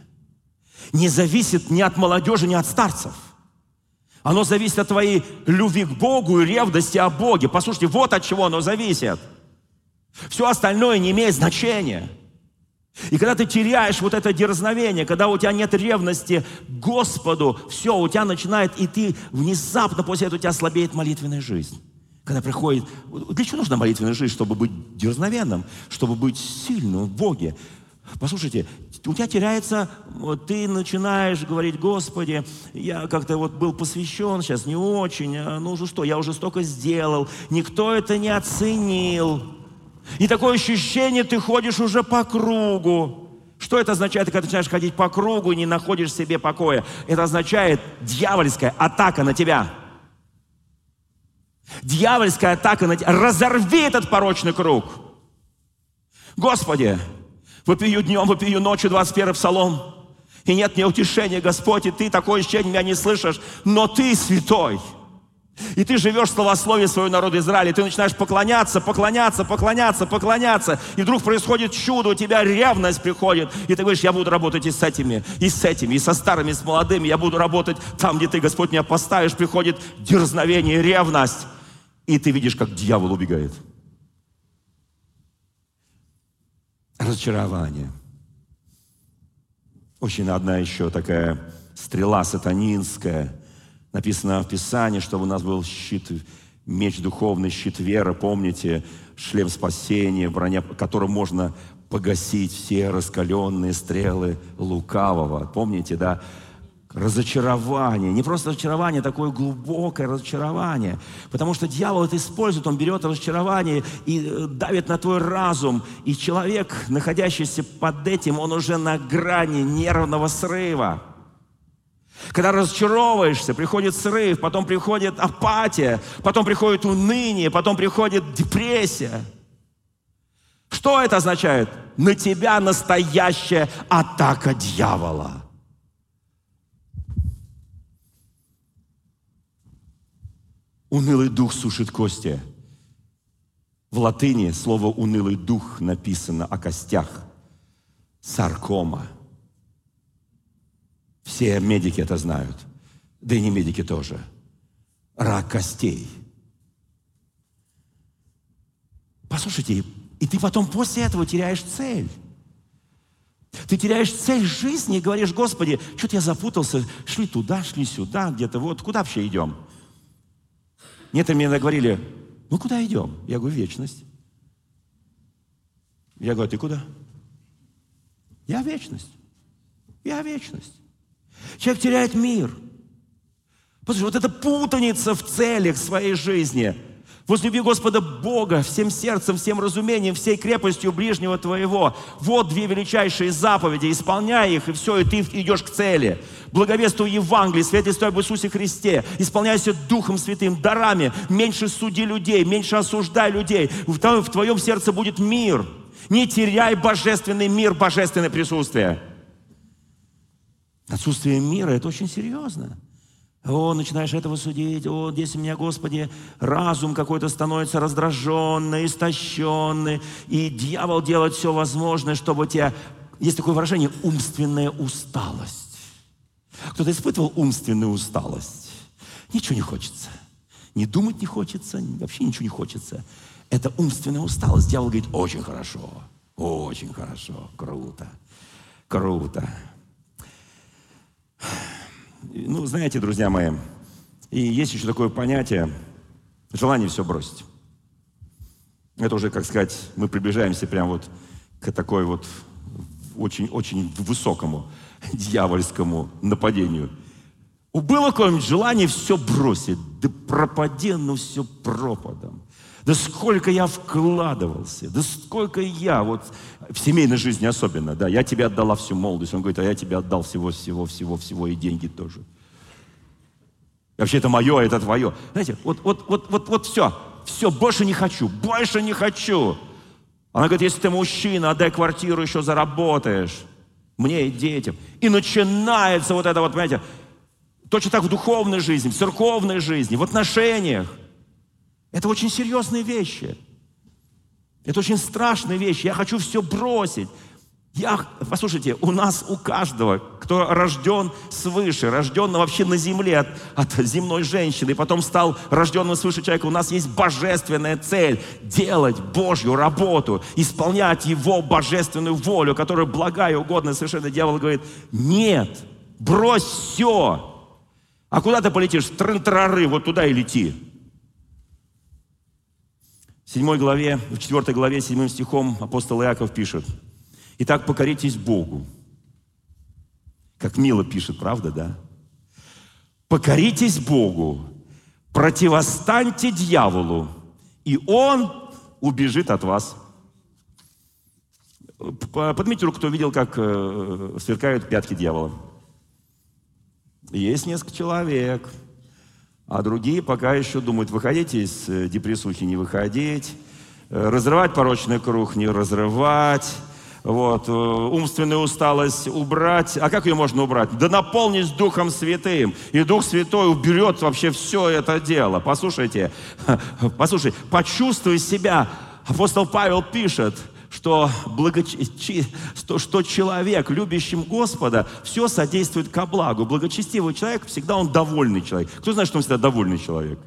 не зависит ни от молодежи, ни от старцев – оно зависит от твоей любви к Богу и ревности о Боге. Послушайте, вот от чего оно зависит. Все остальное не имеет значения. И когда ты теряешь вот это дерзновение, когда у тебя нет ревности Господу, все, у тебя начинает, и ты внезапно после этого у тебя слабеет молитвенная жизнь. Когда приходит... Для чего нужна молитвенная жизнь? Чтобы быть дерзновенным, чтобы быть сильным в Боге. Послушайте, у тебя теряется, вот ты начинаешь говорить, Господи, я как-то вот был посвящен, сейчас не очень, а ну уже что, я уже столько сделал, никто это не оценил. И такое ощущение, ты ходишь уже по кругу. Что это означает, когда ты начинаешь ходить по кругу и не находишь себе покоя? Это означает дьявольская атака на тебя. Дьявольская атака на тебя. Разорви этот порочный круг. Господи, Вопию днем, вопию ночью, 21 псалом. И нет мне утешения, Господь, и ты такое ощущение меня не слышишь, но ты святой. И ты живешь в словословии своего народа Израиля, и ты начинаешь поклоняться, поклоняться, поклоняться, поклоняться, и вдруг происходит чудо, у тебя ревность приходит, и ты говоришь, я буду работать и с этими, и с этими, и со старыми, и с молодыми, я буду работать там, где ты, Господь, меня поставишь, приходит дерзновение, ревность. И ты видишь, как дьявол убегает. Разочарование. Очень одна еще такая стрела сатанинская. Написано в Писании, чтобы у нас был щит, меч духовный, щит веры. Помните, шлем спасения, броня, которым можно погасить все раскаленные стрелы лукавого. Помните, да? разочарование. Не просто разочарование, а такое глубокое разочарование. Потому что дьявол это использует, он берет разочарование и э, давит на твой разум. И человек, находящийся под этим, он уже на грани нервного срыва. Когда разочаровываешься, приходит срыв, потом приходит апатия, потом приходит уныние, потом приходит депрессия. Что это означает? На тебя настоящая атака дьявола. Унылый дух сушит кости. В латыни слово «унылый дух» написано о костях. Саркома. Все медики это знают. Да и не медики тоже. Рак костей. Послушайте, и ты потом после этого теряешь цель. Ты теряешь цель жизни и говоришь, Господи, что-то я запутался, шли туда, шли сюда, где-то вот, куда вообще идем? Некоторые мне говорили, ну куда идем? Я говорю, вечность. Я говорю, ты куда? Я вечность. Я вечность. Человек теряет мир. Послушай, вот эта путаница в целях своей жизни – Возлюби Господа Бога всем сердцем, всем разумением, всей крепостью ближнего твоего. Вот две величайшие заповеди. Исполняй их, и все, и ты идешь к цели. Благовествуй Евангелие, свидетельствуй об Иисусе Христе. Исполняйся Духом Святым, дарами. Меньше суди людей, меньше осуждай людей. В твоем, сердце будет мир. Не теряй божественный мир, божественное присутствие. Отсутствие мира – это очень серьезно. О, начинаешь этого судить, о, здесь у меня, Господи, разум какой-то становится раздраженный, истощенный, и дьявол делает все возможное, чтобы тебя, есть такое выражение, умственная усталость. Кто-то испытывал умственную усталость? Ничего не хочется. Не думать не хочется, вообще ничего не хочется. Это умственная усталость. Дьявол говорит, очень хорошо, очень хорошо, круто, круто ну, знаете, друзья мои, и есть еще такое понятие желание все бросить. Это уже, как сказать, мы приближаемся прямо вот к такой вот очень-очень высокому дьявольскому нападению. Было какое-нибудь желание все бросить, да пропади, ну все пропадом. Да сколько я вкладывался, да сколько я, вот в семейной жизни особенно, да, я тебе отдала всю молодость. Он говорит, а я тебе отдал всего-всего-всего-всего и деньги тоже. Вообще это мое, это твое. Знаете, вот, вот, вот, вот, вот все, все, больше не хочу, больше не хочу. Она говорит, если ты мужчина, отдай квартиру, еще заработаешь. Мне и детям. И начинается вот это вот, понимаете, точно так в духовной жизни, в церковной жизни, в отношениях. Это очень серьезные вещи. Это очень страшные вещи. Я хочу все бросить. Я, послушайте, у нас, у каждого, кто рожден свыше, рожден вообще на земле от, от земной женщины, и потом стал рожденным свыше человека, у нас есть божественная цель – делать Божью работу, исполнять Его божественную волю, которая благая и угодная совершенно. Дьявол говорит, нет, брось все. А куда ты полетишь? Трын-трары, вот туда и лети. В 7 главе, в 4 главе, 7 стихом апостол Иаков пишет, «Итак, покоритесь Богу». Как мило пишет, правда, да? «Покоритесь Богу, противостаньте дьяволу, и он убежит от вас». Подметьте руку, кто видел, как э, сверкают пятки дьявола. Есть несколько человек – а другие пока еще думают, выходить из э, депрессухи, не выходить, э, разрывать порочный круг, не разрывать, вот, э, умственную усталость убрать. А как ее можно убрать? Да наполнить Духом Святым. И Дух Святой уберет вообще все это дело. Послушайте, (laughs) послушай, почувствуй себя. Апостол Павел пишет – что, благочи... что человек, любящим Господа, все содействует ко благу. Благочестивый человек всегда он довольный человек. Кто знает, что он всегда довольный человек?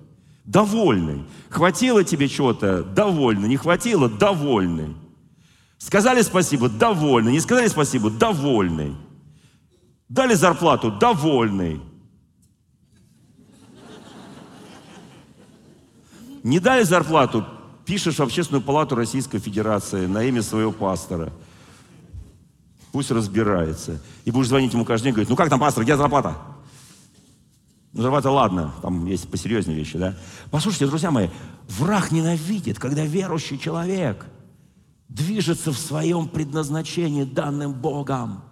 Довольный. Хватило тебе чего-то? Довольный. Не хватило? Довольный. Сказали спасибо? Довольный. Не сказали спасибо? Довольный. Дали зарплату? Довольный. Не дали зарплату? Пишешь в Общественную палату Российской Федерации на имя своего пастора. Пусть разбирается. И будешь звонить ему каждый день и говорить, ну как там, пастор, где зарплата? Ну, зарплата, ладно, там есть посерьезнее вещи, да? Послушайте, друзья мои, враг ненавидит, когда верующий человек движется в своем предназначении, данным Богом.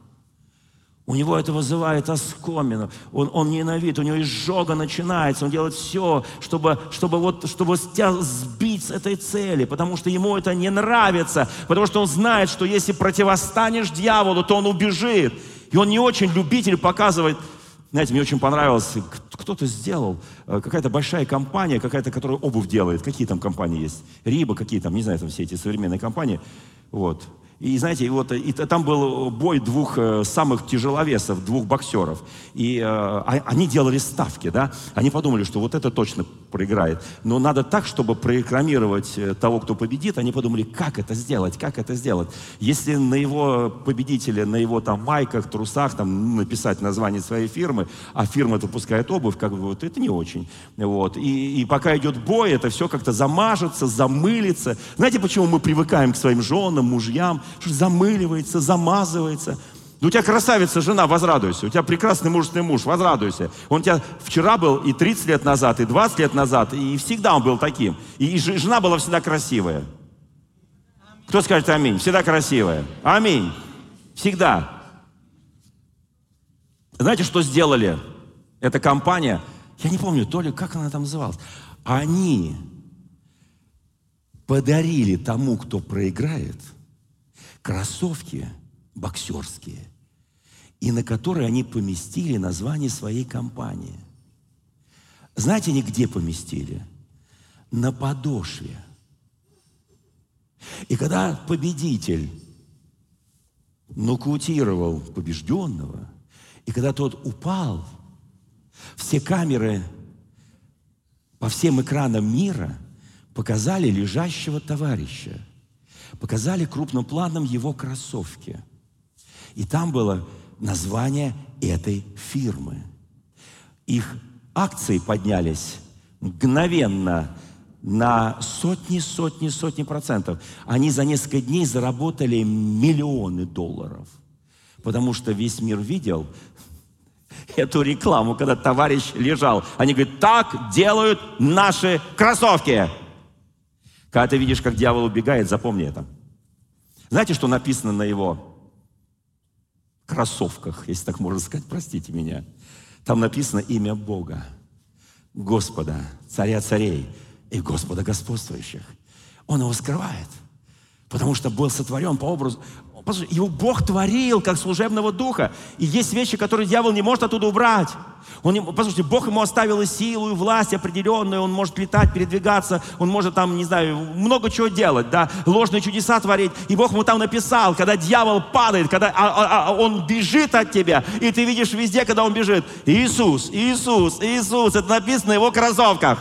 У него это вызывает оскомину. Он, он ненавидит, у него изжога начинается. Он делает все, чтобы, чтобы, вот, чтобы тебя сбить с этой цели, потому что ему это не нравится, потому что он знает, что если противостанешь дьяволу, то он убежит. И он не очень любитель показывать знаете, мне очень понравилось, кто-то сделал, э, какая-то большая компания, какая-то, которая обувь делает. Какие там компании есть? Риба, какие там, не знаю, там все эти современные компании. Вот. И знаете, вот и там был бой двух э, самых тяжеловесов, двух боксеров. И э, а, они делали ставки, да. Они подумали, что вот это точно проиграет. Но надо так, чтобы прорекламировать э, того, кто победит. Они подумали, как это сделать, как это сделать. Если на его победителя, на его там майках, трусах там написать название своей фирмы, а фирма выпускает обувь, как бы вот это не очень. Вот. И, и пока идет бой, это все как-то замажется, замылится. Знаете, почему мы привыкаем к своим женам, мужьям? Замыливается, замазывается. Да у тебя красавица жена, возрадуйся. У тебя прекрасный мужественный муж, возрадуйся. Он у тебя вчера был и 30 лет назад, и 20 лет назад, и всегда он был таким. И жена была всегда красивая. Кто скажет аминь? Всегда красивая. Аминь. Всегда. Знаете, что сделали? Эта компания, я не помню, то ли, как она там называлась. Они подарили тому, кто проиграет – кроссовки боксерские, и на которые они поместили название своей компании. Знаете, они где поместили? На подошве. И когда победитель нокаутировал побежденного, и когда тот упал, все камеры по всем экранам мира показали лежащего товарища – показали крупным планом его кроссовки. И там было название этой фирмы. Их акции поднялись мгновенно на сотни, сотни, сотни процентов. Они за несколько дней заработали миллионы долларов. Потому что весь мир видел (laughs) эту рекламу, когда товарищ лежал. Они говорят, так делают наши кроссовки. Когда ты видишь, как дьявол убегает, запомни это. Знаете, что написано на его кроссовках, если так можно сказать, простите меня. Там написано имя Бога, Господа, царя царей и Господа господствующих. Он его скрывает, потому что был сотворен по образу, Послушайте, его Бог творил как служебного духа. И есть вещи, которые дьявол не может оттуда убрать. Он, послушайте, Бог ему оставил и силу, и власть определенную. Он может летать, передвигаться. Он может там, не знаю, много чего делать, да, ложные чудеса творить. И Бог ему там написал, когда дьявол падает, когда а, а, а он бежит от тебя, и ты видишь везде, когда он бежит. Иисус, Иисус, Иисус. Это написано на его кроссовках.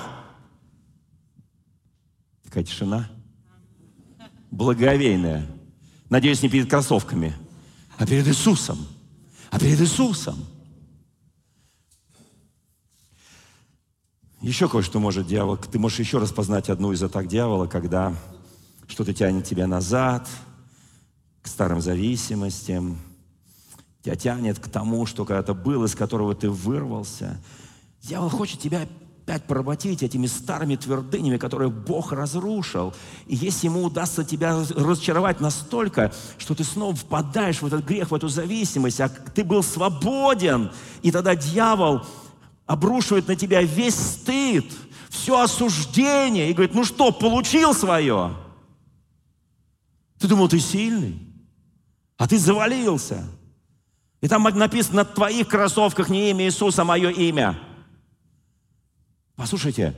Такая тишина. Благоговейная. Надеюсь, не перед кроссовками, а перед Иисусом. А перед Иисусом. Еще кое-что может дьявол. Ты можешь еще распознать одну из атак дьявола, когда что-то тянет тебя назад, к старым зависимостям, тебя тянет к тому, что когда-то был, из которого ты вырвался. Дьявол хочет тебя опять поработить этими старыми твердынями, которые Бог разрушил. И если ему удастся тебя разочаровать настолько, что ты снова впадаешь в этот грех, в эту зависимость, а ты был свободен, и тогда дьявол обрушивает на тебя весь стыд, все осуждение, и говорит, ну что, получил свое? Ты думал, ты сильный, а ты завалился. И там написано, на твоих кроссовках не имя Иисуса, а мое имя – Послушайте,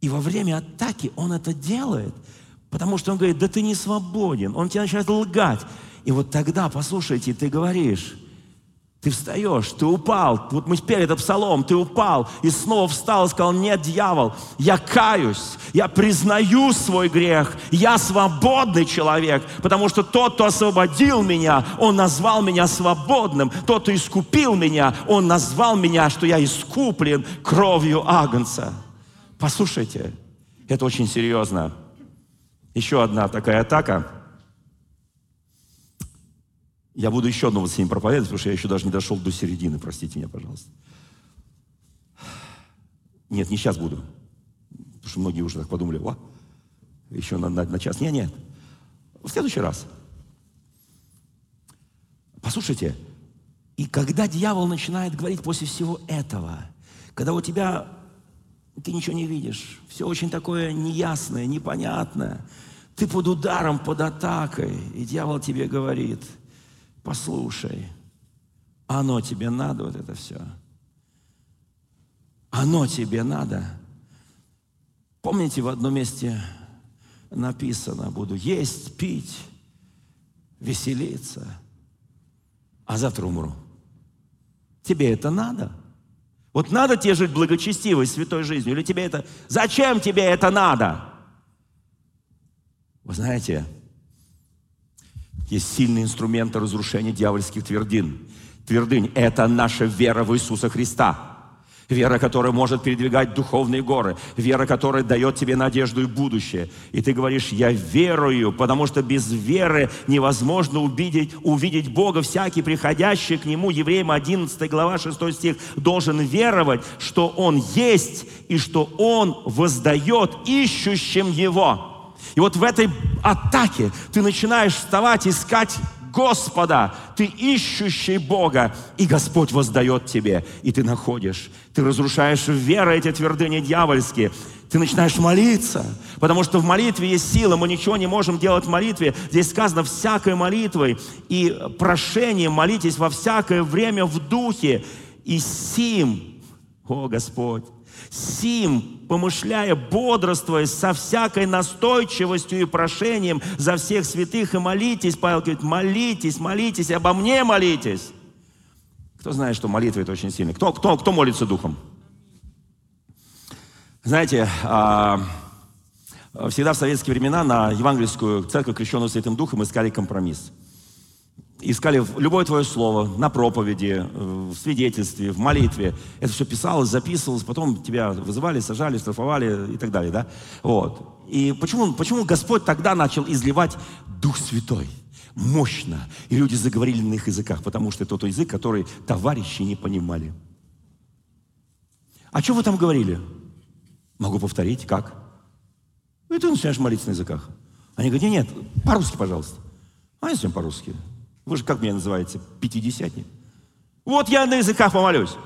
и во время атаки он это делает, потому что он говорит, да ты не свободен. Он тебя начинает лгать. И вот тогда, послушайте, ты говоришь, Ты встаешь, ты упал. Вот мы пели этот псалом, ты упал и снова встал и сказал, нет, дьявол, я каюсь, я признаю свой грех, я свободный человек, потому что тот, кто освободил меня, он назвал меня свободным. Тот, кто искупил меня, он назвал меня, что я искуплен кровью Агнца. Послушайте, это очень серьезно. Еще одна такая атака – я буду еще вот сегодня проповедовать, потому что я еще даже не дошел до середины, простите меня, пожалуйста. Нет, не сейчас буду. Потому что многие уже так подумали, о, еще на, на, на час. Нет, нет. В следующий раз. Послушайте, и когда дьявол начинает говорить после всего этого, когда у тебя ты ничего не видишь, все очень такое неясное, непонятное, ты под ударом, под атакой, и дьявол тебе говорит – послушай, оно тебе надо, вот это все. Оно тебе надо. Помните, в одном месте написано, буду есть, пить, веселиться, а завтра умру. Тебе это надо? Вот надо тебе жить благочестивой, святой жизнью, или тебе это... Зачем тебе это надо? Вы знаете, есть сильные инструменты разрушения дьявольских твердин. Твердынь – это наша вера в Иисуса Христа. Вера, которая может передвигать духовные горы. Вера, которая дает тебе надежду и будущее. И ты говоришь, я верую, потому что без веры невозможно увидеть, увидеть Бога. Всякий, приходящий к Нему, Евреям 11 глава 6 стих, должен веровать, что Он есть и что Он воздает ищущим Его. И вот в этой атаке ты начинаешь вставать, искать Господа, ты ищущий Бога, и Господь воздает тебе, и ты находишь. Ты разрушаешь верой эти твердыни дьявольские, ты начинаешь молиться, потому что в молитве есть сила, мы ничего не можем делать в молитве. Здесь сказано всякой молитвой и прошением молитесь во всякое время в духе, и сим, о Господь, сим помышляя, бодрствуя со всякой настойчивостью и прошением за всех святых, и молитесь, Павел говорит, молитесь, молитесь, обо мне молитесь. Кто знает, что молитва это очень сильно? Кто, кто, кто молится духом? Знаете, а, всегда в советские времена на евангельскую церковь, крещенную Святым Духом, искали компромисс искали любое твое слово на проповеди, э, в свидетельстве, в молитве. Это все писалось, записывалось, потом тебя вызывали, сажали, штрафовали и так далее. Да? Вот. И почему, почему Господь тогда начал изливать Дух Святой? Мощно. И люди заговорили на их языках, потому что это тот язык, который товарищи не понимали. А что вы там говорили? Могу повторить. Как? И ты начинаешь молиться на языках. Они говорят, нет, нет, по-русски, пожалуйста. А если по-русски? Вы же как меня называете? Пятидесятник. Вот я на языках помолюсь.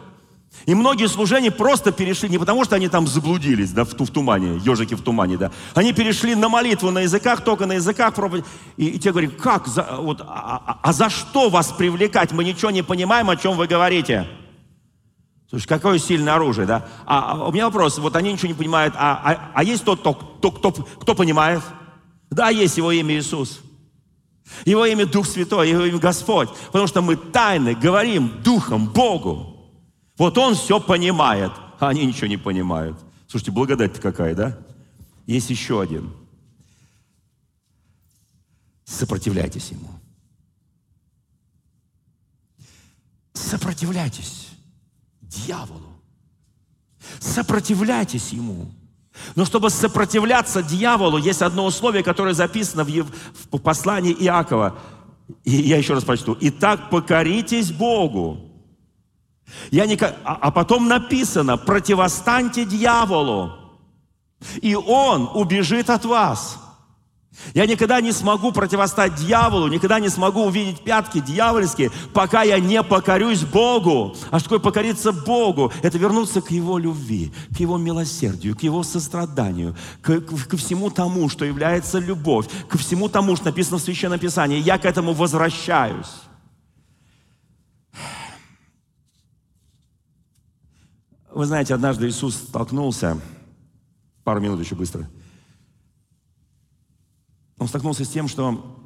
И многие служения просто перешли, не потому что они там заблудились, да, в, в тумане, ежики в тумане, да. Они перешли на молитву на языках, только на языках проповедь. И, и те говорят, как, за, вот, а, а, а за что вас привлекать? Мы ничего не понимаем, о чем вы говорите. Слушай, какое сильное оружие, да? А, а у меня вопрос, вот они ничего не понимают, а, а, а есть тот, кто, кто, кто, кто понимает? Да, есть его имя Иисус. Его имя Дух Святой, Его имя Господь. Потому что мы тайны говорим Духом Богу. Вот Он все понимает, а они ничего не понимают. Слушайте, благодать-то какая, да? Есть еще один. Сопротивляйтесь Ему. Сопротивляйтесь дьяволу. Сопротивляйтесь Ему. Но чтобы сопротивляться дьяволу, есть одно условие, которое записано в, послании Иакова. И я еще раз прочту. «Итак, покоритесь Богу». Я не... а, а потом написано, противостаньте дьяволу, и он убежит от вас. Я никогда не смогу противостать дьяволу, никогда не смогу увидеть пятки дьявольские, пока я не покорюсь Богу. А что такое покориться Богу? Это вернуться к Его любви, к Его милосердию, к Его состраданию, к, к, ко всему тому, что является любовь, ко всему тому, что написано в Священном Писании. Я к этому возвращаюсь. Вы знаете, однажды Иисус столкнулся, пару минут еще быстро – он столкнулся с тем, что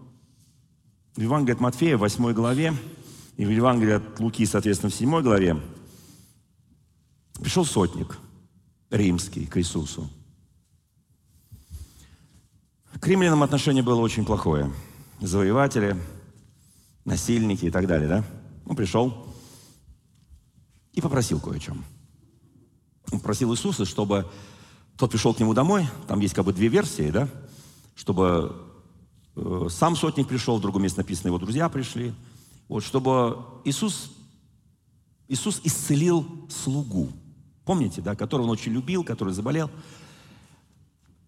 в Евангелии от Матфея, в 8 главе, И в Евангелии от Луки, соответственно, в 7 главе, пришел сотник римский к Иисусу. К римлянам отношение было очень плохое. Завоеватели, насильники и так далее, да? Он пришел и попросил кое-чем. Он просил Иисуса, чтобы тот пришел к нему домой, там есть как бы две версии, да? Чтобы э, сам сотник пришел, в другом месте написано, его друзья пришли. Вот, чтобы Иисус, Иисус исцелил слугу. Помните, да, которого он очень любил, который заболел.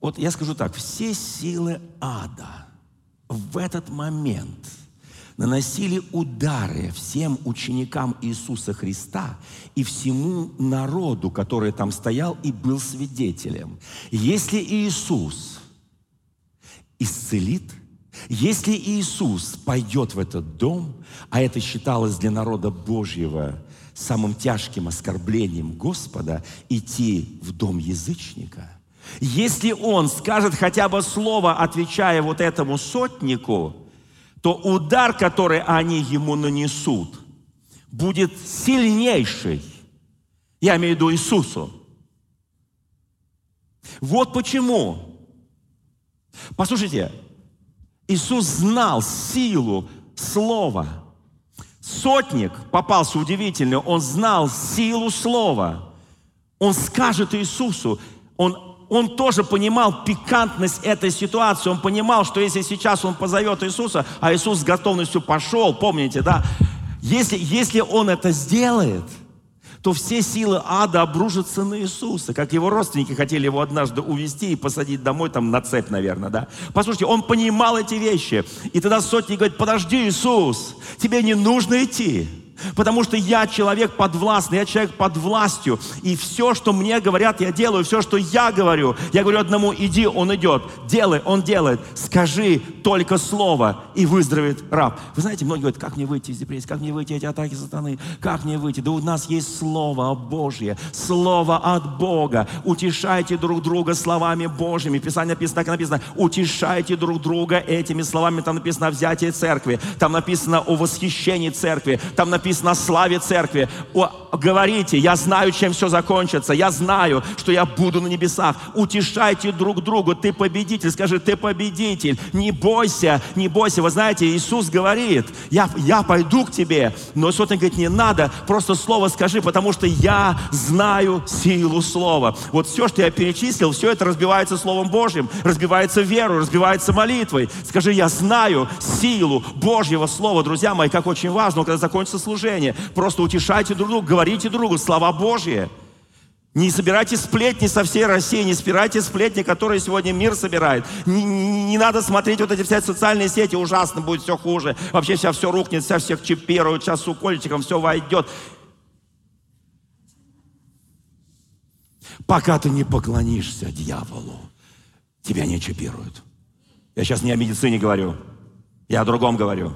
Вот я скажу так, все силы ада в этот момент наносили удары всем ученикам Иисуса Христа и всему народу, который там стоял и был свидетелем. Если Иисус исцелит, если Иисус пойдет в этот дом, а это считалось для народа Божьего самым тяжким оскорблением Господа, идти в дом язычника, если он скажет хотя бы слово, отвечая вот этому сотнику, то удар, который они ему нанесут, будет сильнейший. Я имею в виду Иисусу. Вот почему. Послушайте, Иисус знал силу слова. Сотник попался удивительный, он знал силу слова. Он скажет Иисусу, он, он тоже понимал пикантность этой ситуации, он понимал, что если сейчас он позовет Иисуса, а Иисус с готовностью пошел, помните, да, если, если он это сделает – то все силы ада обрушатся на Иисуса, как его родственники хотели его однажды увезти и посадить домой, там на цепь, наверное, да. Послушайте, он понимал эти вещи. И тогда сотник говорит, подожди, Иисус, тебе не нужно идти. Потому что я человек подвластный, я человек под властью. И все, что мне говорят, я делаю. Все, что я говорю, я говорю одному, иди, он идет. Делай, он делает. Скажи только слово, и выздоровеет раб. Вы знаете, многие говорят, как мне выйти из депрессии, как мне выйти эти атаки сатаны, как мне выйти? Да у нас есть Слово Божье, Слово от Бога. Утешайте друг друга словами Божьими. Писание написано, так написано, утешайте друг друга этими словами. Там написано о взятии церкви, там написано о восхищении церкви, там написано написано о славе церкви. Говорите, я знаю, чем все закончится. Я знаю, что я буду на небесах. Утешайте друг друга. Ты победитель. Скажи, ты победитель. Не бойся, не бойся. Вы знаете, Иисус говорит, я, я пойду к тебе. Но сотник говорит, не надо, просто слово скажи, потому что я знаю силу слова. Вот все, что я перечислил, все это разбивается Словом Божьим, разбивается верой, разбивается молитвой. Скажи, я знаю силу Божьего Слова. Друзья мои, как очень важно, когда закончится служение. Просто утешайте друг друга, говорите другу слова Божьи. Не собирайте сплетни со всей России, не собирайте сплетни, которые сегодня мир собирает. Не, не, не надо смотреть вот эти все социальные сети, ужасно будет все хуже. Вообще сейчас все рухнет, сейчас всех чипируют, сейчас с укольчиком все войдет. Пока ты не поклонишься дьяволу, тебя не чипируют. Я сейчас не о медицине говорю, я о другом говорю.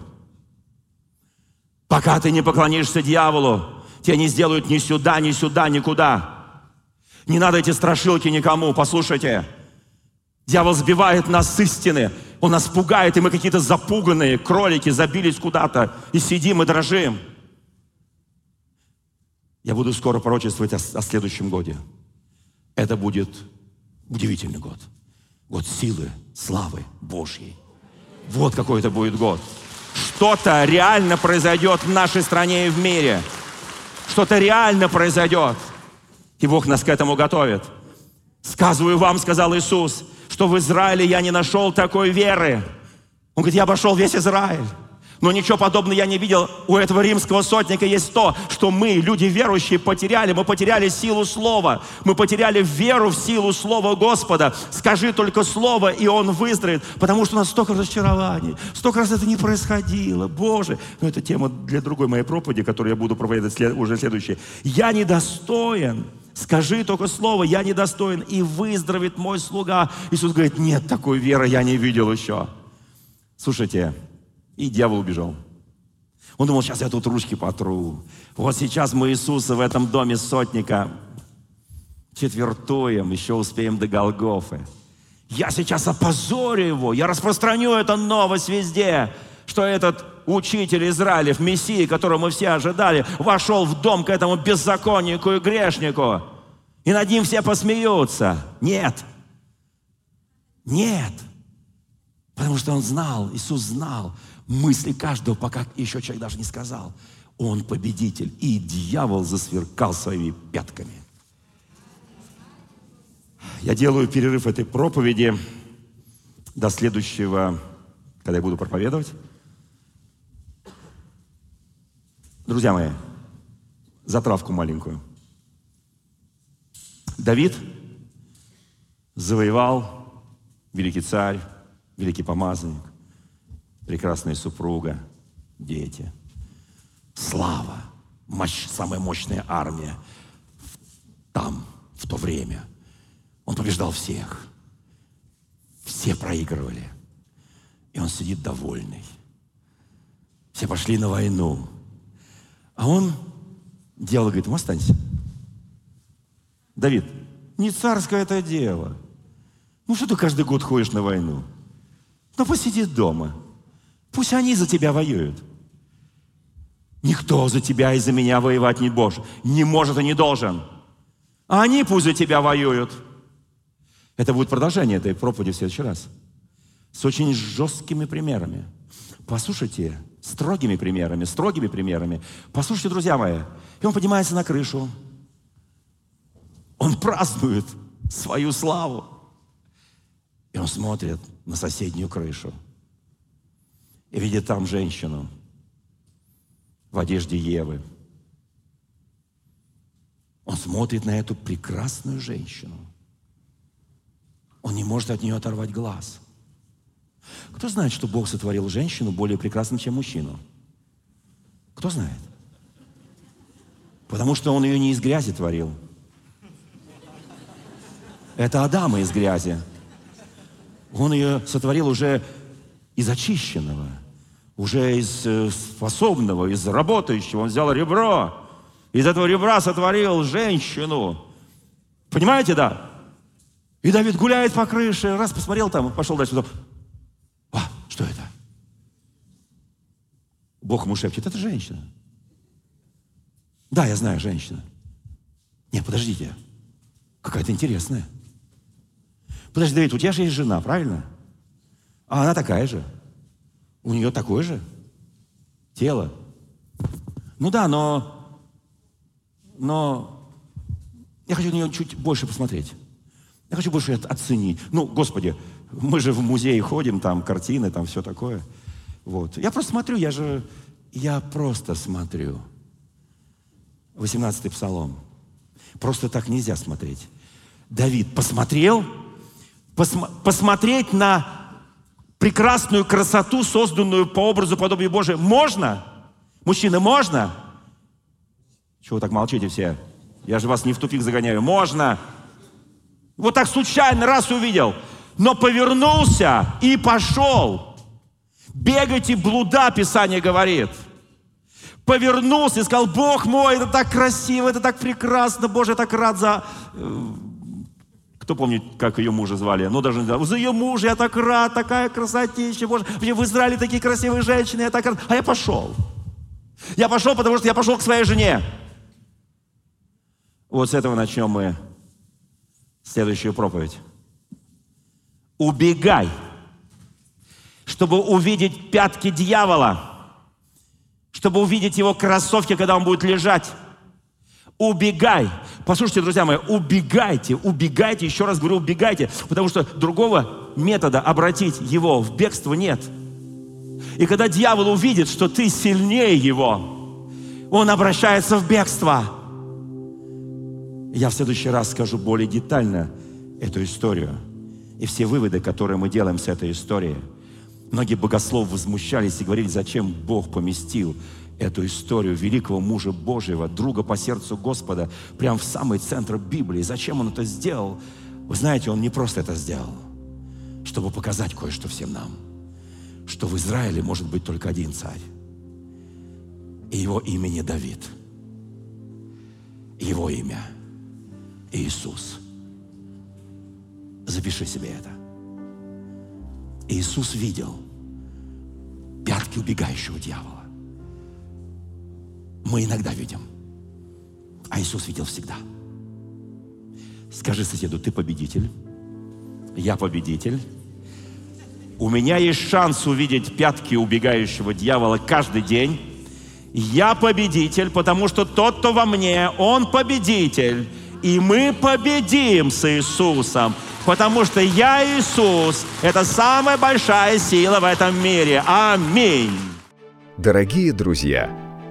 Пока ты не поклонишься дьяволу, тебя не сделают ни сюда, ни сюда, никуда. Не надо эти страшилки никому, послушайте. Дьявол сбивает нас с истины. Он нас пугает, и мы какие-то запуганные кролики забились куда-то и сидим и дрожим. Я буду скоро пророчествовать о, о следующем годе. Это будет удивительный год. Год силы, славы Божьей. Вот какой это будет год что-то реально произойдет в нашей стране и в мире. Что-то реально произойдет. И Бог нас к этому готовит. Сказываю вам, сказал Иисус, что в Израиле я не нашел такой веры. Он говорит, я обошел весь Израиль. Но ничего подобного я не видел. У этого римского сотника есть то, что мы, люди верующие, потеряли. Мы потеряли силу слова. Мы потеряли веру в силу слова Господа. Скажи только слово, и он выздоровеет. Потому что у нас столько разочарований. Столько раз это не происходило. Боже. Но это тема для другой моей проповеди, которую я буду проповедовать уже следующей. Я недостоин. Скажи только слово, я недостоин, и выздоровеет мой слуга. Иисус говорит, нет такой веры, я не видел еще. Слушайте, и дьявол убежал. Он думал, сейчас я тут ручки потру. Вот сейчас мы Иисуса в этом доме сотника четвертуем, еще успеем до Голгофы. Я сейчас опозорю его, я распространю эту новость везде, что этот учитель Израилев, Мессия, которого мы все ожидали, вошел в дом к этому беззаконнику и грешнику. И над ним все посмеются. Нет. Нет. Потому что он знал, Иисус знал мысли каждого, пока еще человек даже не сказал. Он победитель. И дьявол засверкал своими пятками. Я делаю перерыв этой проповеди до следующего, когда я буду проповедовать. Друзья мои, затравку маленькую. Давид завоевал великий царь, великий помазанник, прекрасная супруга, дети. Слава, мощь, самая мощная армия там, в то время. Он побеждал всех. Все проигрывали. И он сидит довольный. Все пошли на войну. А он дело, говорит, ему останься. Давид, не царское это дело. Ну что ты каждый год ходишь на войну? Ну посиди дома. Пусть они за тебя воюют. Никто за тебя и за меня воевать не может. Не может и не должен. А они пусть за тебя воюют. Это будет продолжение этой проповеди в следующий раз. С очень жесткими примерами. Послушайте, строгими примерами, строгими примерами. Послушайте, друзья мои. И он поднимается на крышу. Он празднует свою славу. И он смотрит на соседнюю крышу. И видит там женщину в одежде Евы. Он смотрит на эту прекрасную женщину – он не может от нее оторвать глаз. Кто знает, что Бог сотворил женщину более прекрасной, чем мужчину? Кто знает? Потому что Он ее не из грязи творил. Это Адама из грязи. Он ее сотворил уже из очищенного, уже из э, способного, из работающего. Он взял ребро, из этого ребра сотворил женщину. Понимаете, да? И Давид гуляет по крыше, раз посмотрел там, пошел дальше. Потом, а, что это? Бог ему шепчет, это женщина. Да, я знаю, женщина. Нет, подождите, какая-то интересная. Подожди, Давид, у тебя же есть жена, правильно? А она такая же. У нее такое же тело. Ну да, но, но я хочу на нее чуть больше посмотреть. Я хочу больше оценить. Ну, Господи, мы же в музей ходим, там картины, там все такое. Вот. Я просто смотрю, я же, я просто смотрю. 18-й псалом. Просто так нельзя смотреть. Давид посмотрел, посма- посмотреть на прекрасную красоту, созданную по образу подобию Божия, можно? Мужчины, можно? Чего вы так молчите все? Я же вас не в тупик загоняю. Можно. Вот так случайно раз увидел. Но повернулся и пошел. Бегайте блуда, Писание говорит. Повернулся и сказал, Бог мой, это так красиво, это так прекрасно, Боже, я так рад за... Кто помнит, как ее мужа звали? Ну, даже не знаю. За ее мужа я так рад, такая красотища, Боже. В Израиле такие красивые женщины, я так рад. А я пошел. Я пошел, потому что я пошел к своей жене. Вот с этого начнем мы следующую проповедь. Убегай, чтобы увидеть пятки дьявола, чтобы увидеть его кроссовки, когда он будет лежать. Убегай. Послушайте, друзья мои, убегайте, убегайте, еще раз говорю, убегайте, потому что другого метода обратить его в бегство нет. И когда дьявол увидит, что ты сильнее его, он обращается в бегство. Я в следующий раз скажу более детально эту историю и все выводы, которые мы делаем с этой истории. Многие богословы возмущались и говорили, зачем Бог поместил эту историю великого мужа Божьего, друга по сердцу Господа, прямо в самый центр Библии. Зачем он это сделал? Вы знаете, он не просто это сделал, чтобы показать кое-что всем нам, что в Израиле может быть только один царь. И его имя не Давид. Его имя – Иисус. Запиши себе это. Иисус видел пятки убегающего дьявола. Мы иногда видим, а Иисус видел всегда. Скажи соседу, ты победитель, я победитель. У меня есть шанс увидеть пятки убегающего дьявола каждый день. Я победитель, потому что тот, кто во мне, он победитель. И мы победим с Иисусом, потому что я Иисус. Это самая большая сила в этом мире. Аминь. Дорогие друзья,